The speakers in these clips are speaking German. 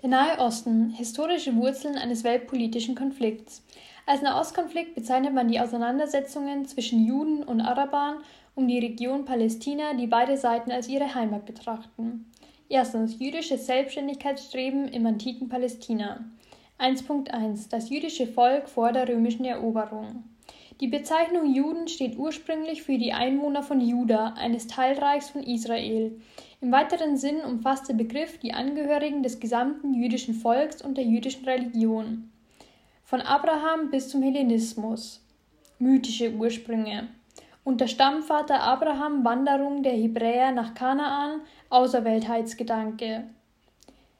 Der Nahe Osten, historische Wurzeln eines weltpolitischen Konflikts. Als Nahostkonflikt bezeichnet man die Auseinandersetzungen zwischen Juden und Arabern um die Region Palästina, die beide Seiten als ihre Heimat betrachten. Erstens jüdisches Selbstständigkeitsstreben im antiken Palästina. 1.1 Das jüdische Volk vor der römischen Eroberung. Die Bezeichnung Juden steht ursprünglich für die Einwohner von Juda, eines Teilreichs von Israel. Im weiteren Sinn umfasst der Begriff die Angehörigen des gesamten jüdischen Volks und der jüdischen Religion. Von Abraham bis zum Hellenismus. Mythische Ursprünge. Unter Stammvater Abraham Wanderung der Hebräer nach Kanaan, Außerweltheitsgedanke.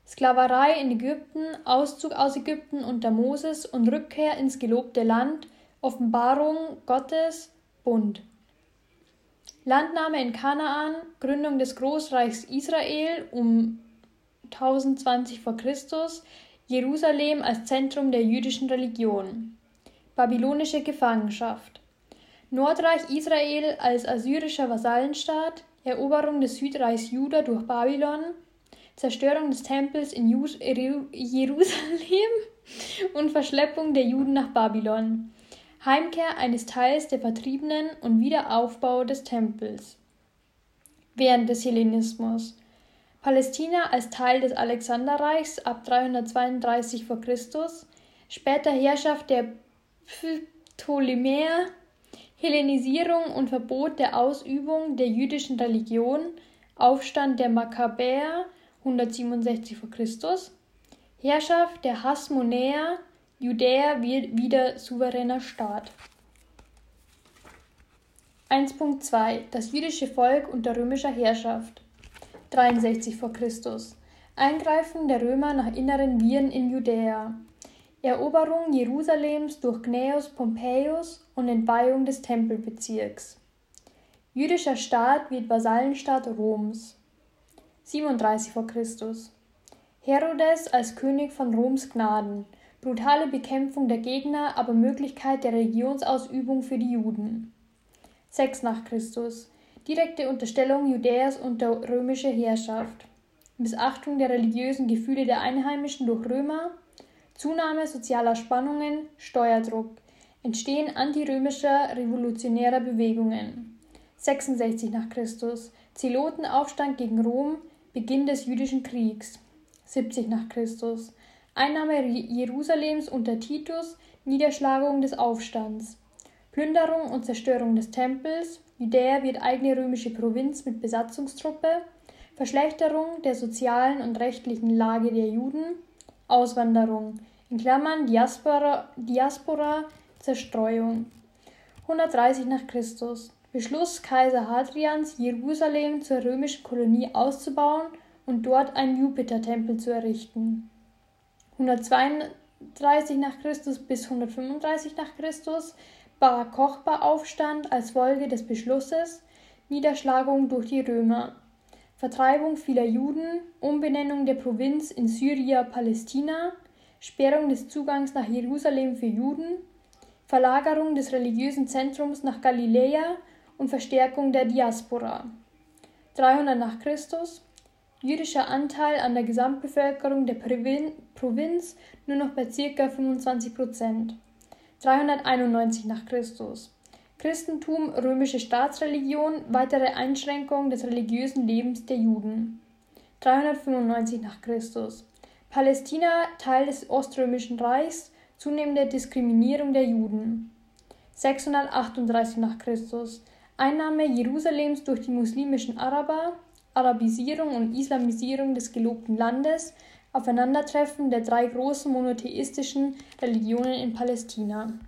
Sklaverei in Ägypten, Auszug aus Ägypten unter Moses und Rückkehr ins gelobte Land – Offenbarung Gottes Bund. Landnahme in Kanaan, Gründung des Großreichs Israel um 1020 v. Chr., Jerusalem als Zentrum der jüdischen Religion. Babylonische Gefangenschaft. Nordreich Israel als assyrischer Vasallenstaat, Eroberung des Südreichs Juda durch Babylon, Zerstörung des Tempels in Jerusalem und Verschleppung der Juden nach Babylon. Heimkehr eines Teils der Vertriebenen und Wiederaufbau des Tempels. Während des Hellenismus Palästina als Teil des Alexanderreichs ab 332 v. Chr., später Herrschaft der Ptolemäer, Hellenisierung und Verbot der Ausübung der jüdischen Religion, Aufstand der Makkabäer 167 v. Chr., Herrschaft der Hasmonäer Judäa wird wieder souveräner Staat. 1.2 Das jüdische Volk unter römischer Herrschaft 63 v. Chr. Eingreifen der Römer nach inneren Viren in Judäa. Eroberung Jerusalems durch Gnaeus Pompeius und Entweihung des Tempelbezirks. Jüdischer Staat wird Vasallenstaat Roms. 37 v. Chr. Herodes als König von Roms Gnaden brutale Bekämpfung der Gegner, aber Möglichkeit der Religionsausübung für die Juden. 6 nach Christus. Direkte Unterstellung Judäas unter römische Herrschaft. Missachtung der religiösen Gefühle der Einheimischen durch Römer. Zunahme sozialer Spannungen, Steuerdruck. Entstehen antirömischer revolutionärer Bewegungen. 66 nach Christus. Zelotenaufstand gegen Rom, Beginn des jüdischen Kriegs. 70 nach Christus. Einnahme Jerusalems unter Titus, Niederschlagung des Aufstands, Plünderung und Zerstörung des Tempels, Judäa wird eigene römische Provinz mit Besatzungstruppe, Verschlechterung der sozialen und rechtlichen Lage der Juden, Auswanderung, in Klammern Diaspora, Diaspora Zerstreuung. 130 nach Christus. Beschluss Kaiser Hadrians, Jerusalem zur römischen Kolonie auszubauen und dort einen Jupitertempel zu errichten. 132 nach Christus bis 135 nach Christus Bar Kochba Aufstand als Folge des Beschlusses, Niederschlagung durch die Römer, Vertreibung vieler Juden, Umbenennung der Provinz in Syria-Palästina, Sperrung des Zugangs nach Jerusalem für Juden, Verlagerung des religiösen Zentrums nach Galiläa und Verstärkung der Diaspora. 300 nach Christus jüdischer Anteil an der Gesamtbevölkerung der Provinz nur noch bei ca. 25 Prozent. 391 nach Christus. Christentum, römische Staatsreligion, weitere Einschränkung des religiösen Lebens der Juden. 395 nach Christus. Palästina Teil des Oströmischen Reichs, zunehmende Diskriminierung der Juden. 638 nach Christus. Einnahme Jerusalems durch die muslimischen Araber, Arabisierung und Islamisierung des gelobten Landes, Aufeinandertreffen der drei großen monotheistischen Religionen in Palästina